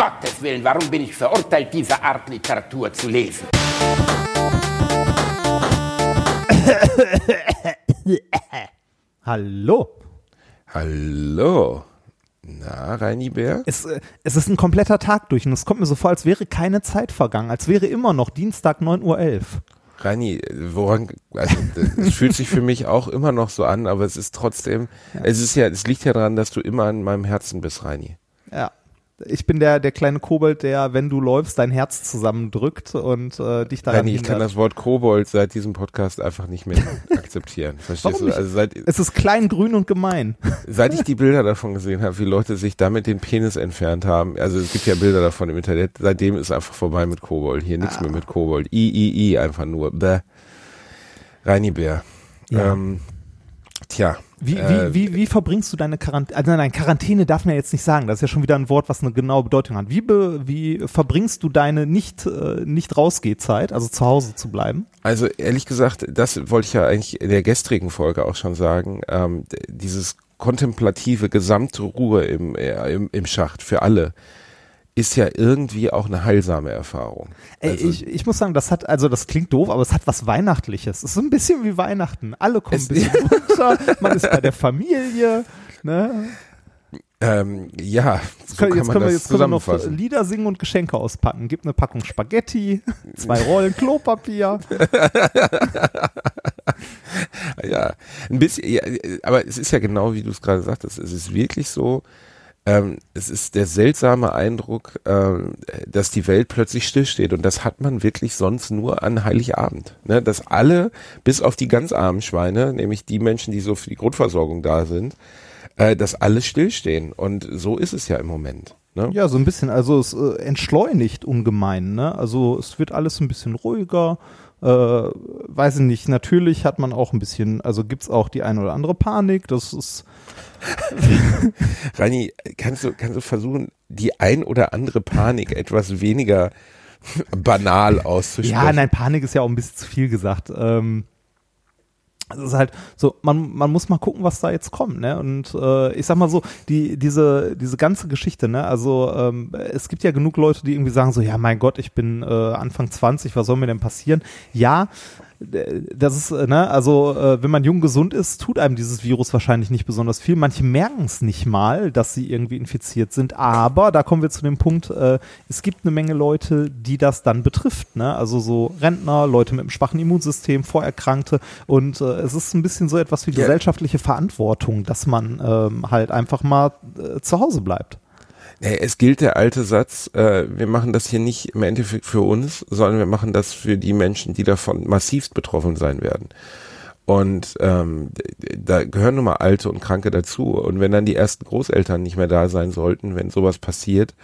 Gottes Willen, warum bin ich verurteilt, diese Art Literatur zu lesen? Hallo. Hallo. Na, Reini Bär? Es, äh, es ist ein kompletter Tag durch und es kommt mir so vor, als wäre keine Zeit vergangen, als wäre immer noch Dienstag 9.11 Uhr. Reini, woran, also, es fühlt sich für mich auch immer noch so an, aber es ist trotzdem, ja. es ist ja, es liegt ja daran, dass du immer in meinem Herzen bist, Reini. Ja ich bin der, der kleine Kobold, der, wenn du läufst, dein Herz zusammendrückt und äh, dich daran Nein, ich kann das Wort Kobold seit diesem Podcast einfach nicht mehr akzeptieren. Verstehst du? Also seit, es ist klein, grün und gemein. Seit ich die Bilder davon gesehen habe, wie Leute sich damit den Penis entfernt haben, also es gibt ja Bilder davon im Internet, seitdem ist einfach vorbei mit Kobold. Hier nichts ah. mehr mit Kobold. I, I, I, einfach nur. Bäh. Reini Bär. Ja. Ähm, tja. Wie, äh, wie, wie, wie verbringst du deine Quarantäne? Also nein, Quarantäne darf man ja jetzt nicht sagen. Das ist ja schon wieder ein Wort, was eine genaue Bedeutung hat. Wie, be, wie verbringst du deine nicht, äh, nicht rausgehzeit, also zu Hause zu bleiben? Also ehrlich gesagt, das wollte ich ja eigentlich in der gestrigen Folge auch schon sagen. Ähm, dieses kontemplative gesamte Ruhe im, äh, im, im Schacht für alle ist ja irgendwie auch eine heilsame Erfahrung. Also ich, ich muss sagen, das hat, also das klingt doof, aber es hat was Weihnachtliches. Es ist so ein bisschen wie Weihnachten. Alle kommen ein bisschen runter, man ist bei der Familie, ne? Ähm, ja, so können, jetzt können wir jetzt können wir noch Lieder singen und Geschenke auspacken. Gibt eine Packung Spaghetti, zwei Rollen Klopapier. ja, ein bisschen, ja, aber es ist ja genau wie du es gerade sagtest. Es ist wirklich so, ähm, es ist der seltsame Eindruck, ähm, dass die Welt plötzlich stillsteht und das hat man wirklich sonst nur an Heiligabend. Ne? Dass alle, bis auf die ganz armen Schweine, nämlich die Menschen, die so für die Grundversorgung da sind, äh, dass alle stillstehen und so ist es ja im Moment. Ne? Ja, so ein bisschen, also es äh, entschleunigt ungemein, ne? Also es wird alles ein bisschen ruhiger, äh, weiß ich nicht, natürlich hat man auch ein bisschen, also gibt's auch die eine oder andere Panik, das ist Rani, kannst du, kannst du versuchen, die ein oder andere Panik etwas weniger banal auszusprechen? Ja, nein, Panik ist ja auch ein bisschen zu viel gesagt. Ähm, es ist halt so, man, man muss mal gucken, was da jetzt kommt, ne? Und äh, ich sag mal so, die, diese, diese ganze Geschichte, ne? Also ähm, es gibt ja genug Leute, die irgendwie sagen so, ja, mein Gott, ich bin äh, Anfang 20, was soll mir denn passieren? Ja, das ist, äh, ne, also äh, wenn man jung gesund ist, tut einem dieses Virus wahrscheinlich nicht besonders viel. Manche merken es nicht mal, dass sie irgendwie infiziert sind, aber da kommen wir zu dem Punkt, äh, es gibt eine Menge Leute, die das dann betrifft, ne? Also so Rentner, Leute mit einem schwachen Immunsystem, Vorerkrankte und äh, es ist ein bisschen so etwas wie gesellschaftliche Verantwortung, dass man ähm, halt einfach mal äh, zu Hause bleibt. Nee, es gilt der alte Satz, äh, wir machen das hier nicht im Endeffekt für uns, sondern wir machen das für die Menschen, die davon massivst betroffen sein werden. Und ähm, da gehören nun mal Alte und Kranke dazu. Und wenn dann die ersten Großeltern nicht mehr da sein sollten, wenn sowas passiert,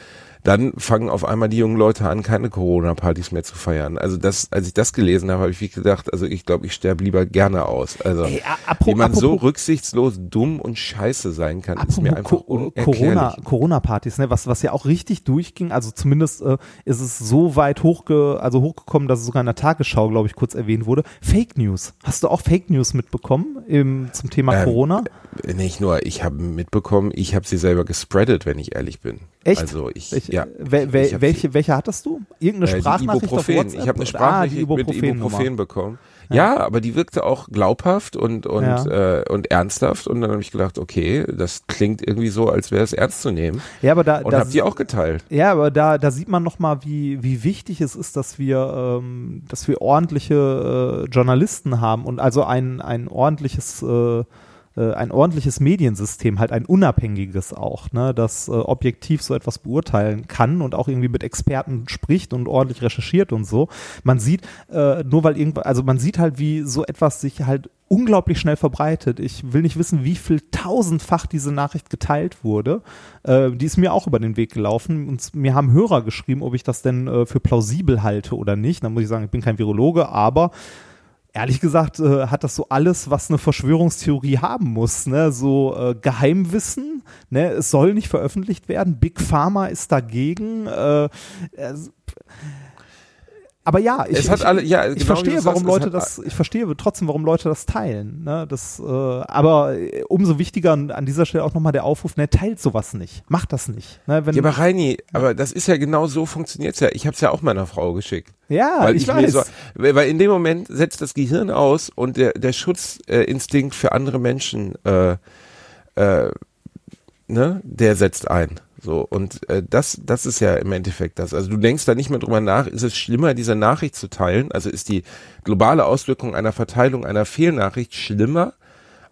dann fangen auf einmal die jungen Leute an, keine Corona-Partys mehr zu feiern. Also das, als ich das gelesen habe, habe ich gedacht, also ich glaube, ich sterbe lieber gerne aus. Also Ey, wie man so rücksichtslos dumm und scheiße sein kann, ist mir einfach unerklärlich. Corona-Partys, ne, was, was ja auch richtig durchging, also zumindest äh, ist es so weit hochge, also hochgekommen, dass es sogar in der Tagesschau, glaube ich, kurz erwähnt wurde. Fake News. Hast du auch Fake News mitbekommen im, zum Thema ähm, Corona? Nicht nur, ich habe mitbekommen, ich habe sie selber gespreadet, wenn ich ehrlich bin. Echt? Also ich, ich ja. Wel, wel, welche, welche hattest du? Irgendeine äh, Sprachnachricht auf WhatsApp? Ich habe eine Sprachnachricht ah, mit Ibuprofen bekommen. Ja. ja. aber die wirkte auch glaubhaft und und ja. äh, und ernsthaft und dann habe ich gedacht, okay, das klingt irgendwie so, als wäre es ernst zu nehmen. Ja, aber da und habt ihr auch geteilt. Ja, aber da da sieht man noch mal, wie wie wichtig es ist, dass wir ähm, dass wir ordentliche äh, Journalisten haben und also ein ein ordentliches äh, ein ordentliches Mediensystem, halt ein unabhängiges auch, ne, das äh, objektiv so etwas beurteilen kann und auch irgendwie mit Experten spricht und ordentlich recherchiert und so. Man sieht, äh, nur weil irgendwas, also man sieht halt, wie so etwas sich halt unglaublich schnell verbreitet. Ich will nicht wissen, wie viel tausendfach diese Nachricht geteilt wurde. Äh, die ist mir auch über den Weg gelaufen und mir haben Hörer geschrieben, ob ich das denn äh, für plausibel halte oder nicht. Da muss ich sagen, ich bin kein Virologe, aber ehrlich gesagt äh, hat das so alles, was eine Verschwörungstheorie haben muss. Ne? So äh, Geheimwissen, ne? es soll nicht veröffentlicht werden. Big Pharma ist dagegen. Äh, aber ja, ich, es hat ich, alle, ja, ich genau verstehe, warum sagst, Leute das, ich verstehe trotzdem, warum Leute das teilen. Ne? Das, äh, aber äh, umso wichtiger an dieser Stelle auch nochmal der Aufruf, ne, teilt sowas nicht. Macht das nicht. Ne? Wenn, Ja, aber Reini, aber das ist ja genau so funktioniert's ja. Ich habe es ja auch meiner Frau geschickt. ja, weil ich, ich, weiß. so, weil in dem Moment setzt das Gehirn aus und der, der Schutzinstinkt Instinkt für andere Menschen, äh, äh, ne, der setzt ein. So, und äh, das, das ist ja im Endeffekt das. Also du denkst da nicht mehr drüber nach, ist es schlimmer, diese Nachricht zu teilen? Also ist die globale Auswirkung einer Verteilung einer Fehlnachricht schlimmer,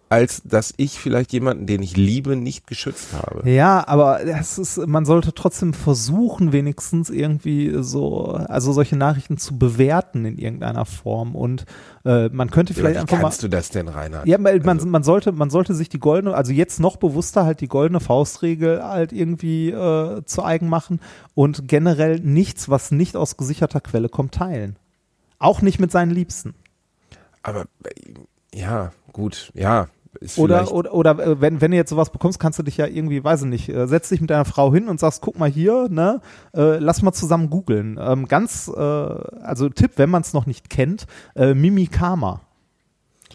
als dass ich vielleicht jemanden, den ich liebe, nicht geschützt habe? Ja, aber das ist, man sollte trotzdem versuchen, wenigstens irgendwie so, also solche Nachrichten zu bewerten in irgendeiner Form. Und äh, man könnte vielleicht Wie einfach mal. kannst du das denn, Reinhard? Ja, man, Also- man sollte, man sollte sich die goldene, also jetzt noch bewusster halt die goldene Faustregel halt irgendwie äh, zu eigen machen und generell nichts, was nicht aus gesicherter Quelle kommt, teilen. Auch nicht mit seinen Liebsten. Aber äh, ja, gut, ja. Oder, oder, oder äh, wenn, wenn du jetzt sowas bekommst, kannst du dich ja irgendwie, weiß ich nicht, äh, setz dich mit deiner Frau hin und sagst, guck mal hier, ne, äh, lass mal zusammen googeln. Ähm, ganz, äh, also Tipp, wenn man es noch nicht kennt, äh, Mimikama.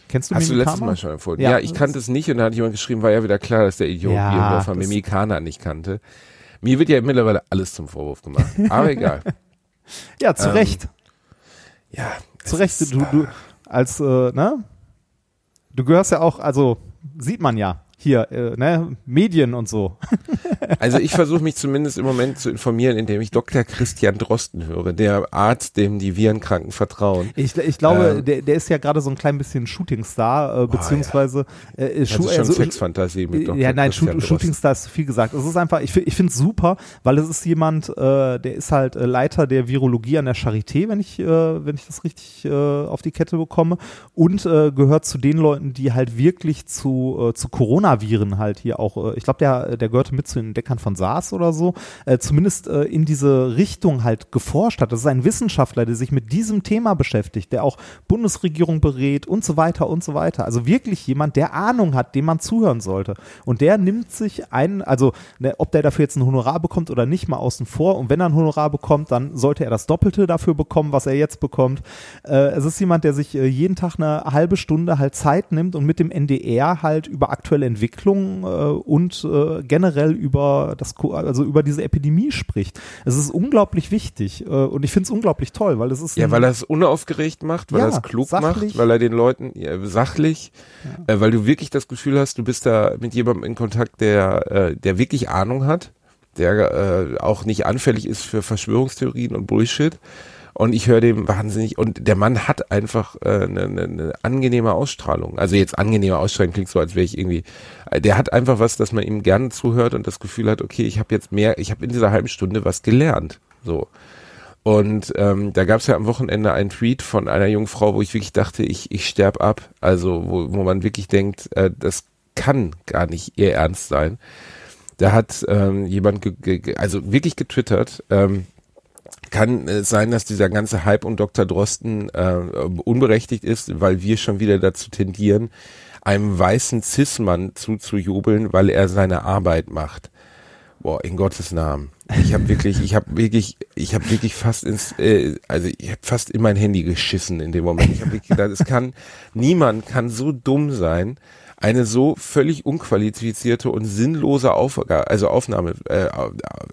Kennst du Hast du Mimikama? letztes Mal schon empfohlen? Ja. Ja, ich kannte es nicht und da hat jemand geschrieben, war ja wieder klar, dass der Idiot Ja, das- Mimikana nicht kannte. Mir wird ja mittlerweile alles zum Vorwurf gemacht. Aber egal. Ja, zu Ähm, Recht. Ja. Zu Recht. ist- Du, du, als, äh, ne? Du gehörst ja auch, also, sieht man ja. Hier, äh, ne, Medien und so. Also ich versuche mich zumindest im Moment zu informieren, indem ich Dr. Christian Drosten höre, der Arzt, dem die Virenkranken vertrauen. Ich, ich glaube, Ähm. der, der ist ja gerade so ein klein bisschen Shootingstar, äh, beziehungsweise äh, äh, Das Schu- ist schon also- Sexfantasie mit Dr. Ja, nein, Christian Shoot. Shootingstar ist zu viel gesagt. Es ist einfach, ich, ich finde es super, weil es ist jemand, äh, der ist halt äh, Leiter der Virologie an der Charité, wenn ich, äh, wenn ich das richtig äh, auf die Kette bekomme, und äh, gehört zu den Leuten, die halt wirklich zu, äh, zu Coronaviren halt hier auch, äh, ich glaube, der, der gehörte mit zu den Entdeckern von SARS oder so, äh, zumindest äh, in diese Richtung halt geforscht hat. Das ist ein Wissenschaftler, der sich mit diesem Thema beschäftigt, der auch Bundesregierung berät und so weiter und so weiter. Also wirklich jemand, der Ahnung hat, dem man zuhören sollte. Und der nimmt sich einen, also ne, ob der dafür jetzt ein Honorar bekommt oder nicht, mal außen vor. Und wenn er ein Honorar bekommt, dann sollte er das Doppelte dafür bekommen, was er jetzt bekommt. Äh, es ist jemand, der sich äh, jeden Tag eine halbe Stunde halt Zeit nimmt und mit dem NDR halt über aktuelle Entwicklungen äh, und äh, generell über das, also über diese Epidemie spricht. Es ist unglaublich wichtig äh, und ich finde es unglaublich toll, weil es ist Ja, weil er es unaufgeregt macht, weil Ja, er es klug sachlich. macht, weil er den Leuten ja, sachlich, äh, weil du wirklich das Gefühl hast, du bist da mit jemandem in Kontakt, der, äh, der wirklich Ahnung hat, der äh, auch nicht anfällig ist für Verschwörungstheorien und Bullshit. Und ich höre dem wahnsinnig, und der Mann hat einfach eine äh, ne, ne, ne angenehme Ausstrahlung. Also jetzt angenehme Ausstrahlung klingt so, als wäre ich irgendwie, äh, der hat einfach was, dass man ihm gerne zuhört und das Gefühl hat, okay, ich habe jetzt mehr, ich habe in dieser halben Stunde was gelernt. So. Und ähm, da gab es ja am Wochenende einen Tweet von einer jungen Frau, wo ich wirklich dachte, ich, ich sterb ab. Also wo, wo man wirklich denkt, äh, das kann gar nicht ihr Ernst sein. Da hat ähm, jemand, ge ge- also wirklich getwittert, ähm, kann es sein, dass dieser ganze Hype um Dr. Drosten äh, unberechtigt ist, weil wir schon wieder dazu tendieren, einem weißen Cis-Mann zuzujubeln, weil er seine Arbeit macht. Boah, in Gottes Namen. Ich habe wirklich, ich habe wirklich, ich habe wirklich fast ins, äh, also ich habe fast in mein Handy geschissen in dem Moment. Ich habe wirklich gedacht, es kann, niemand kann so dumm sein, eine so völlig unqualifizierte und sinnlose Aufgabe, also Aufnahme, äh,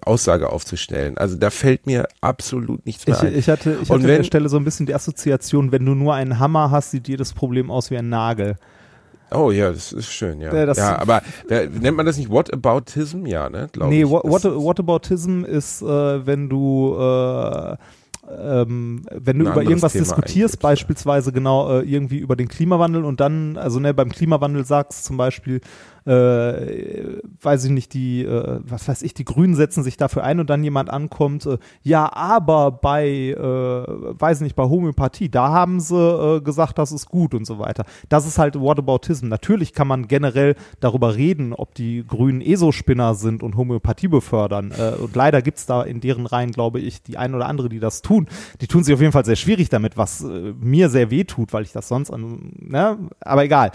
Aussage aufzustellen. Also da fällt mir absolut nichts mehr Ich, ein. ich hatte, ich Und hatte an wenn- der Stelle so ein bisschen die Assoziation, wenn du nur einen Hammer hast, sieht jedes Problem aus wie ein Nagel. Oh ja, das ist schön, ja. Ja, das- ja, aber wer, nennt man das nicht Whataboutism? Ja, ne? Glaub Nee, ich. what, what, Whataboutism ist, äh, wenn du äh, ähm, wenn du über irgendwas Thema diskutierst, eingibst, ja. beispielsweise genau äh, irgendwie über den Klimawandel und dann, also ne, beim Klimawandel sagst zum Beispiel, äh, weiß ich nicht, die, äh, was weiß ich, die Grünen setzen sich dafür ein und dann jemand ankommt, äh, ja, aber bei, äh, weiß ich nicht, bei Homöopathie, da haben sie äh, gesagt, das ist gut und so weiter. Das ist halt Whataboutism. Natürlich kann man generell darüber reden, ob die Grünen ESO-Spinner sind und Homöopathie befördern. Äh, und leider gibt's da in deren Reihen, glaube ich, die ein oder andere, die das tun. Die tun sich auf jeden Fall sehr schwierig damit, was mir sehr weh tut, weil ich das sonst an, ne? aber egal.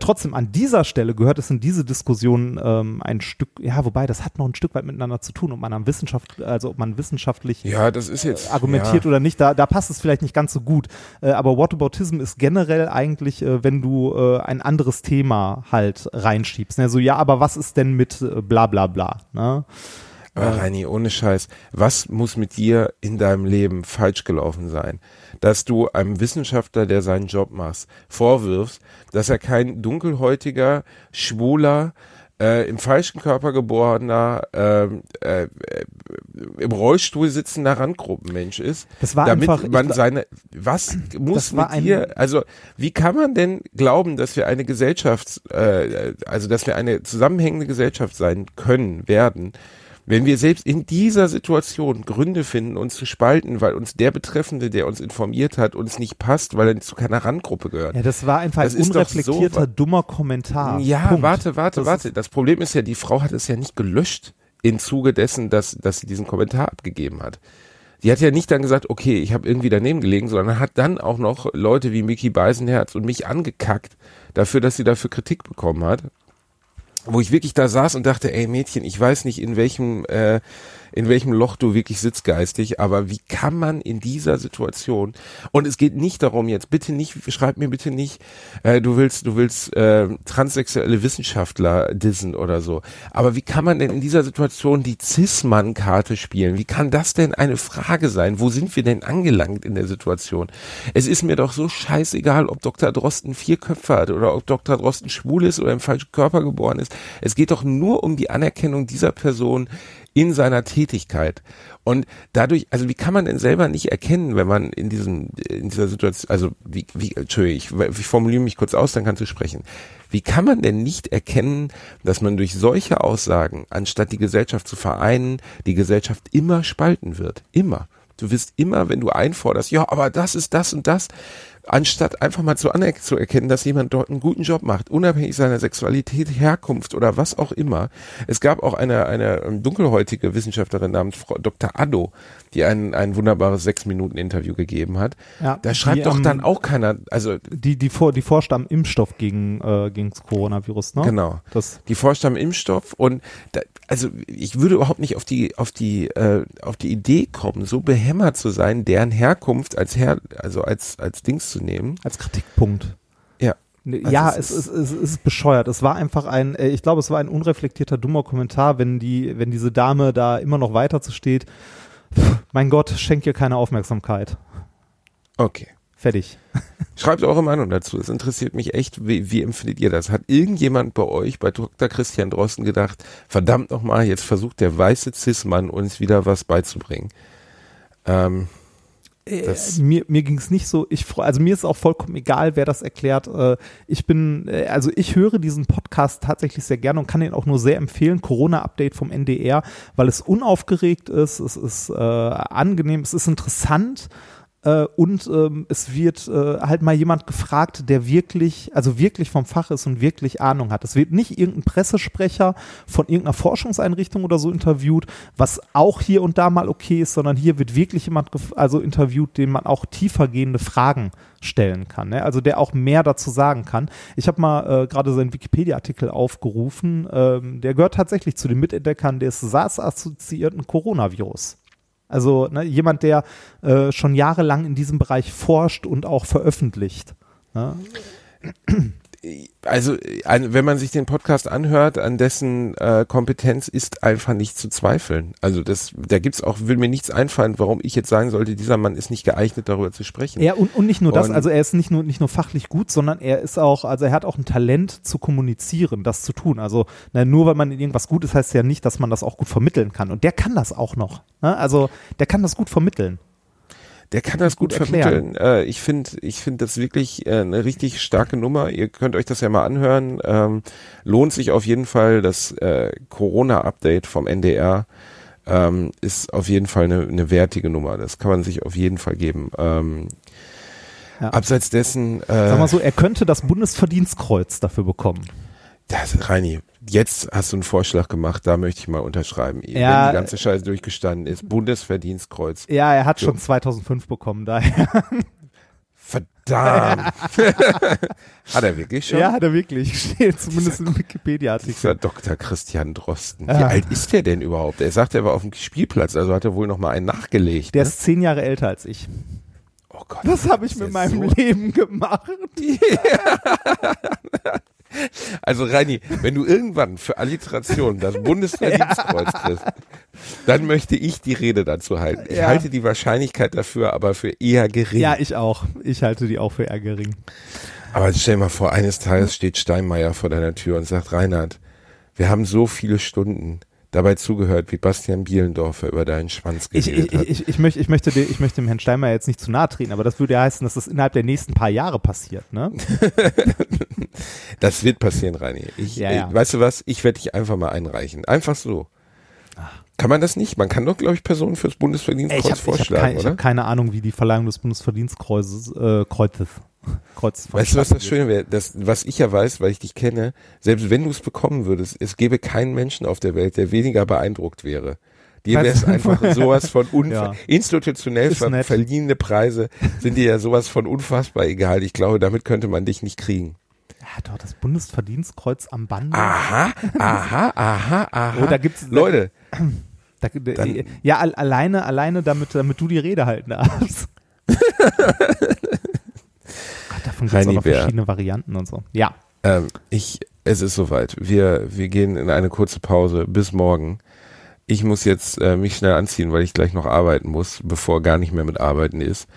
Trotzdem, an dieser Stelle gehört es in diese Diskussion ähm, ein Stück, ja, wobei das hat noch ein Stück weit miteinander zu tun, ob man am Wissenschaft, also ob man wissenschaftlich ja, das ist jetzt, argumentiert ja. oder nicht, da, da passt es vielleicht nicht ganz so gut. Äh, aber Whataboutism ist generell eigentlich, äh, wenn du äh, ein anderes Thema halt reinschiebst. Ne? So, ja, aber was ist denn mit äh, bla bla bla? Ne? Aber Reini, ohne Scheiß, was muss mit dir in deinem Leben falsch gelaufen sein, dass du einem Wissenschaftler, der seinen Job macht, vorwirfst, dass er kein dunkelhäutiger, schwuler, äh, im falschen Körper geborener, ähm, äh, äh, im Rollstuhl sitzender Randgruppenmensch ist. Das war damit einfach- man seine, was muss mit dir, also wie kann man denn glauben, dass wir eine Gesellschaft, äh, also dass wir eine zusammenhängende Gesellschaft sein können, werden, wenn wir selbst in dieser Situation Gründe finden, uns zu spalten, weil uns der Betreffende, der uns informiert hat, uns nicht passt, weil er zu keiner Randgruppe gehört. Ja, das war einfach Das ein unreflektierter, so- dummer Kommentar. Ja, Punkt. warte, warte, Das warte. Das Problem ist ja, die Frau hat es ja nicht gelöscht im Zuge dessen, dass, dass sie diesen Kommentar abgegeben hat. Die hat ja nicht dann gesagt, okay, ich habe irgendwie daneben gelegen, sondern hat dann auch noch Leute wie Mickey Beisenherz und mich angekackt dafür, dass sie dafür Kritik bekommen hat. Wo ich wirklich da saß und dachte, ey Mädchen, ich weiß nicht, in welchem, äh, in welchem Loch du wirklich sitzt geistig, aber wie kann man in dieser Situation, und es geht nicht darum jetzt, bitte nicht, schreib mir bitte nicht, äh, du willst, du willst äh, transsexuelle Wissenschaftler dissen oder so, aber wie kann man denn in dieser Situation die Cis-Mann-Karte spielen? Wie kann das denn eine Frage sein? Wo sind wir denn angelangt in der Situation? Es ist mir doch so scheißegal, ob Dr. Drosten vier Köpfe hat oder ob Dr. Drosten schwul ist oder im falschen Körper geboren ist. Es geht doch nur um die Anerkennung dieser Person in seiner Tätigkeit. Und dadurch, also wie kann man denn selber nicht erkennen, wenn man in diesem, in dieser Situation, also wie, wie, Entschuldigung, ich, ich formuliere mich kurz aus, dann kannst du sprechen. Wie kann man denn nicht erkennen, dass man durch solche Aussagen, anstatt die Gesellschaft zu vereinen, die Gesellschaft immer spalten wird? Immer. Du wirst immer, wenn du einforderst, ja, aber das ist das und das, anstatt einfach mal zu anerkennen, dass jemand dort einen guten Job macht, unabhängig seiner Sexualität, Herkunft oder was auch immer. Es gab auch eine, eine ähm, dunkelhäutige Wissenschaftlerin namens Frau Dr. Addo, die ein, ein wunderbares Sechs-Minuten-Interview gegeben hat. Ja, da schreibt die, doch ähm, dann auch keiner, also Die, die, vor, die forscht am Impfstoff gegen, äh, gegen das Coronavirus, ne? Genau. Das, die forscht am Impfstoff und da, also ich würde überhaupt nicht auf die auf die äh, auf die Idee kommen, so behämmert zu sein, deren Herkunft als Her also als als Dings zu nehmen. als Kritikpunkt. Ja. Ne, Also ja, es es ist, es ist bescheuert. Es war einfach ein, äh, ich glaube, es war ein unreflektierter, dummer Kommentar, wenn die, wenn diese Dame da immer noch weiter zu steht. Pff, Mein Gott, schenk ihr keine Aufmerksamkeit. Okay. Fertig. Schreibt eure Meinung dazu. Es interessiert mich echt, wie, wie empfindet ihr das? Hat irgendjemand bei euch, bei Dr. Christian Drosten gedacht, verdammt nochmal, jetzt versucht der weiße Cis-Mann uns wieder was beizubringen? Ähm, Das- Äh, mir mir ging es nicht so, ich freu- also mir ist auch vollkommen egal, wer das erklärt. Äh, ich bin, äh, also ich höre diesen Podcast tatsächlich sehr gerne und kann ihn auch nur sehr empfehlen. Corona-Update vom NDR, weil es unaufgeregt ist, es ist äh, angenehm, es ist interessant. Äh, und ähm, es wird äh, halt mal jemand gefragt, der wirklich, also wirklich vom Fach ist und wirklich Ahnung hat. Es wird nicht irgendein Pressesprecher von irgendeiner Forschungseinrichtung oder so interviewt, was auch hier und da mal okay ist, sondern hier wird wirklich jemand also interviewt, dem man auch tiefergehende Fragen stellen kann, ne? also der auch mehr dazu sagen kann. Ich habe mal äh, gerade seinen Wikipedia-Artikel aufgerufen, ähm, der gehört tatsächlich zu den Mitentdeckern des SARS-assoziierten Coronavirus. Also ne, jemand, der äh, schon jahrelang in diesem Bereich forscht und auch veröffentlicht. Ne? Also ein, wenn man sich den Podcast anhört, an dessen äh, Kompetenz ist einfach nicht zu zweifeln. Also das, da gibt's auch, will mir nichts einfallen, warum ich jetzt sagen sollte, dieser Mann ist nicht geeignet, darüber zu sprechen. Ja, und, und nicht nur das, Und- also er ist nicht nur, nicht nur fachlich gut, sondern er ist auch, also er hat auch ein Talent zu kommunizieren, das zu tun. Also na, nur weil man in irgendwas gut ist, heißt ja nicht, dass man das auch gut vermitteln kann. Und der kann das auch noch. Ne? Also der kann das gut vermitteln. Der kann das gut, gut vermitteln. Äh, ich finde, ich finde das wirklich äh, eine richtig starke Nummer. Ihr könnt euch das ja mal anhören. Ähm, lohnt sich auf jeden Fall. Das äh, Corona-Update vom NDR ähm, ist auf jeden Fall eine, eine wertige Nummer. Das kann man sich auf jeden Fall geben. Ähm, Ja. Abseits dessen, äh, Sag mal so, er könnte das Bundesverdienstkreuz dafür bekommen. Das, Reini, jetzt hast du einen Vorschlag gemacht, da möchte ich mal unterschreiben. Ja, Wenn die ganze Scheiße durchgestanden ist, Bundesverdienstkreuz. Ja, er hat So. schon 2005 bekommen, daher. Verdammt. hat er wirklich schon? Ja, hat er wirklich. Steht zumindest im Dieser Wikipedia-Artikel. Dr. Christian Drosten. Wie Ah. alt ist der denn überhaupt? Er sagt, er war auf dem Spielplatz, also hat er wohl noch mal einen nachgelegt. Der ne? ist zehn Jahre älter als ich. oh Gott. Was habe ich mit meinem so- Leben gemacht? Also Reini, wenn du irgendwann für Alliteration das Bundesverdienstkreuz kriegst, dann möchte ich die Rede dazu halten. Ich Ja. halte die Wahrscheinlichkeit dafür aber für eher gering. Ja, ich auch. Ich halte die auch für eher gering. Aber stell dir mal vor, eines Tages steht Steinmeier vor deiner Tür und sagt, Reinhard, wir haben so viele Stunden dabei zugehört, wie Bastian Bielendorfer über deinen Schwanz Ich, geredet ich, hat. ich, ich, möchte, ich, möchte, dem- ich möchte dem Herrn Steinmeier jetzt nicht zu nahe treten, aber das würde ja heißen, dass das innerhalb der nächsten paar Jahre passiert, ne? Das wird passieren, Reini. Ich, Ja, ja. Äh, weißt du was? Ich werde dich einfach mal einreichen. Einfach so. Kann man das nicht? Man kann doch, glaube ich, Personen fürs Ey, Bundesverdienstkreuz ich habe hab vorschlagen, kein, ich oder? hab keine Ahnung, wie die Verleihung des Bundesverdienstkreuzes äh, Kreuzes. Kreuzes Weißt du, was das Schöne wäre? Das, was ich ja weiß, weil ich dich kenne, selbst wenn du es bekommen würdest, es gäbe keinen Menschen auf der Welt, der weniger beeindruckt wäre. Dir wäre es einfach sowas von unver Ja. institutionell ver verliehene Preise sind dir ja sowas von unfassbar egal. Ich glaube, damit könnte man dich nicht kriegen. Ja, doch, das Bundesverdienstkreuz am Bande. Aha, aha, aha, aha. Oh, da gibt's- Leute, Da, da, ja, al alleine, alleine damit, damit du die Rede halten darfst. Davon gibt es auch verschiedene Varianten und so. Ja. Ähm, ich, es ist soweit. Wir, wir gehen in eine kurze Pause bis morgen. Ich muss jetzt äh, mich schnell anziehen, weil ich gleich noch arbeiten muss, bevor gar nicht mehr mit Arbeiten ist.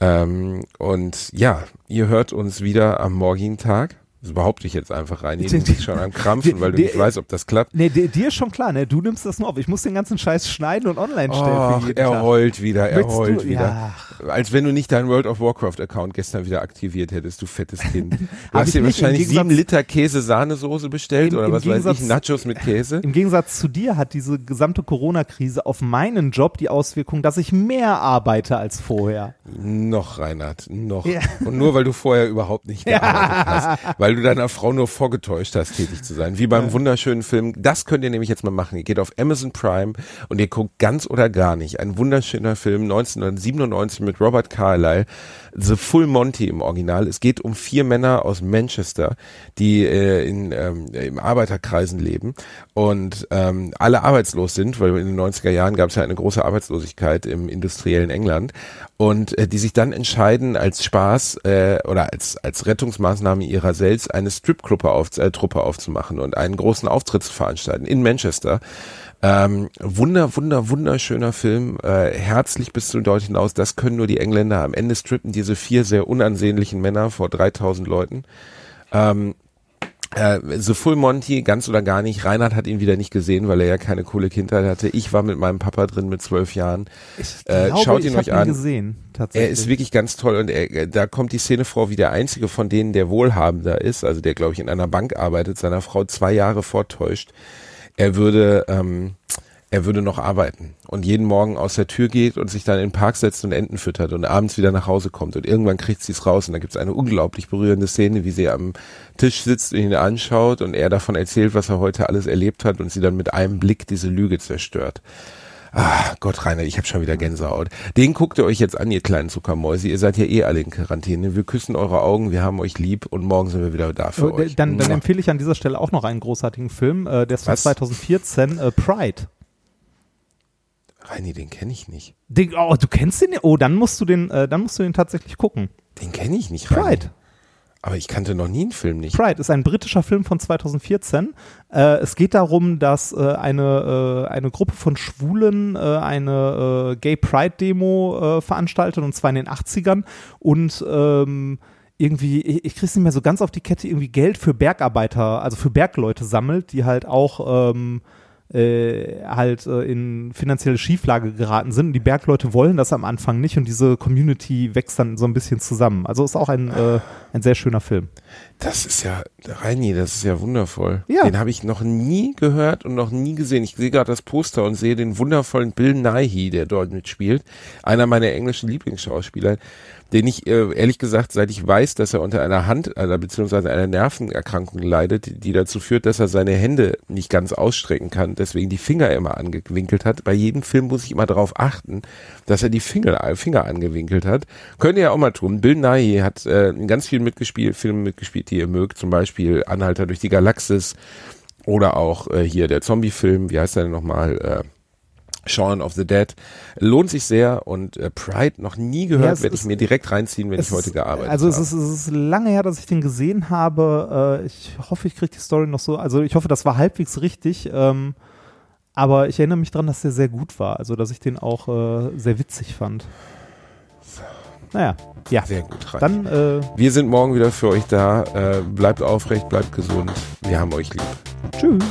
Ähm, und ja, ihr hört uns wieder am morgigen Tag. Das behaupte ich jetzt einfach rein. Du bist schon am Krampfen, weil du nicht weißt, ob das klappt. Nee, dir, ist schon klar, ne? Du nimmst das nur auf. Ich muss den ganzen Scheiß schneiden und online stellen jeden er heult wieder, er Möchtest heult du- wieder. Als wenn du nicht deinen World of Warcraft Account gestern wieder aktiviert hättest, du fettes Kind. Du hast ich dir wahrscheinlich sieben Liter Käse-Sahnesoße bestellt Im- oder im was weiß ich, Nachos mit Käse. Im Gegensatz zu dir hat diese gesamte Corona-Krise auf meinen Job die Auswirkung, dass ich mehr arbeite als vorher. Noch, Reinhard, noch. Ja. Und nur weil du vorher überhaupt nicht gearbeitet hast, weil du deiner Frau nur vorgetäuscht hast, tätig zu sein. Wie beim wunderschönen Film. Das könnt ihr nämlich jetzt mal machen. Ihr geht auf Amazon Prime und ihr guckt ganz oder gar nicht. Ein wunderschöner Film 1997 mit Robert Carlyle. The Full Monty im Original. Es geht um vier Männer aus Manchester, die äh, in ähm, im Arbeiterkreisen leben und ähm, alle arbeitslos sind, weil in den 90er Jahren gab es ja eine große Arbeitslosigkeit im industriellen England und äh, die sich dann entscheiden, als Spaß äh, oder als als Rettungsmaßnahme ihrer selbst eine Stripgruppe auf, äh, Truppe aufzumachen und einen großen Auftritt zu veranstalten in Manchester. Ähm, wunder, wunder, wunderschöner Film, äh, herzlich bis zum Deut hinaus. Das können nur die Engländer. Am Ende strippen diese vier sehr unansehnlichen Männer vor 3000 Leuten. Ähm, äh, The Full Monty, ganz oder gar nicht. Reinhard hat ihn wieder nicht gesehen, weil er ja keine coole Kindheit hatte. Ich war mit meinem Papa drin mit zwölf Jahren. Ich Äh, schaut ihn ich euch hab an. ihn gesehen, tatsächlich. Er ist wirklich ganz toll und er, da kommt die Szene vor, wie der einzige von denen, der wohlhabender ist, also der, glaube ich, in einer Bank arbeitet, seiner Frau zwei Jahre vortäuscht, er würde, ähm, er würde noch arbeiten und jeden Morgen aus der Tür geht und sich dann in den Park setzt und Enten füttert und abends wieder nach Hause kommt und irgendwann kriegt sie es raus und da gibt es eine unglaublich berührende Szene, wie sie am Tisch sitzt und ihn anschaut und er davon erzählt, was er heute alles erlebt hat und sie dann mit einem Blick diese Lüge zerstört. Ah, Gott, Rainer, ich habe schon wieder Gänsehaut. Den guckt ihr euch jetzt an, ihr kleinen Zuckermäuse. Ihr seid ja eh alle in Quarantäne. Wir küssen eure Augen, wir haben euch lieb und morgen sind wir wieder da für Oh, euch. Dann, dann empfehle ich an dieser Stelle auch noch einen großartigen Film, äh, der ist von Was? 2014, äh, Pride. Reini, den kenne ich nicht. Den, oh, du kennst den? Oh, dann musst du den, äh, dann musst du den tatsächlich gucken. Den kenne ich nicht, Reini. Pride. Aber ich kannte noch nie einen Film nicht. Pride ist ein britischer Film von 2014. Äh, es geht darum, dass äh, eine, äh, eine Gruppe von Schwulen äh, eine äh, Gay Pride Demo äh, veranstaltet und zwar in den 80ern und ähm, irgendwie, ich, ich krieg's nicht mehr so ganz auf die Kette, irgendwie Geld für Bergarbeiter, also für Bergleute sammelt, die halt auch ähm, äh, halt äh, in finanzielle Schieflage geraten sind. Und die Bergleute wollen das am Anfang nicht und diese Community wächst dann so ein bisschen zusammen. Also ist auch ein, äh, ein sehr schöner Film. Das ist ja, Reini, das ist ja wundervoll. Ja. Den habe ich noch nie gehört und noch nie gesehen. Ich sehe gerade das Poster und sehe den wundervollen Bill Nighy, der dort mitspielt. Einer meiner englischen Lieblingsschauspieler, den ich äh, ehrlich gesagt, seit ich weiß, dass er unter einer Hand, äh, beziehungsweise einer Nervenerkrankung leidet, die, dazu führt, dass er seine Hände nicht ganz ausstrecken kann, deswegen die Finger immer angewinkelt hat. Bei jedem Film muss ich immer darauf achten, dass er die Finger, Finger angewinkelt hat. Könnt ihr ja auch mal tun. Bill Nighy hat äh, ganz vielen mitgespielt, Filmen mitgespielt, die ihr mögt, zum Beispiel Anhalter durch die Galaxis oder auch äh, hier der Zombie-Film, wie heißt der denn nochmal? Äh, Shaun of the Dead. Lohnt sich sehr und äh, Pride noch nie gehört, Ja, werde ich mir direkt reinziehen, wenn ich heute gearbeitet Also es habe. ist, es ist lange her, dass ich den gesehen habe. Äh, ich hoffe, ich kriege die Story noch so. Also ich hoffe, das war halbwegs richtig. Ähm, aber ich erinnere mich dran, dass der sehr gut war. Also dass ich den auch äh, sehr witzig fand. Naja, ja. Sehr gut rein. Dann äh, Wir sind morgen wieder für euch da. Äh, bleibt aufrecht, bleibt gesund. Wir haben euch lieb. tschüss.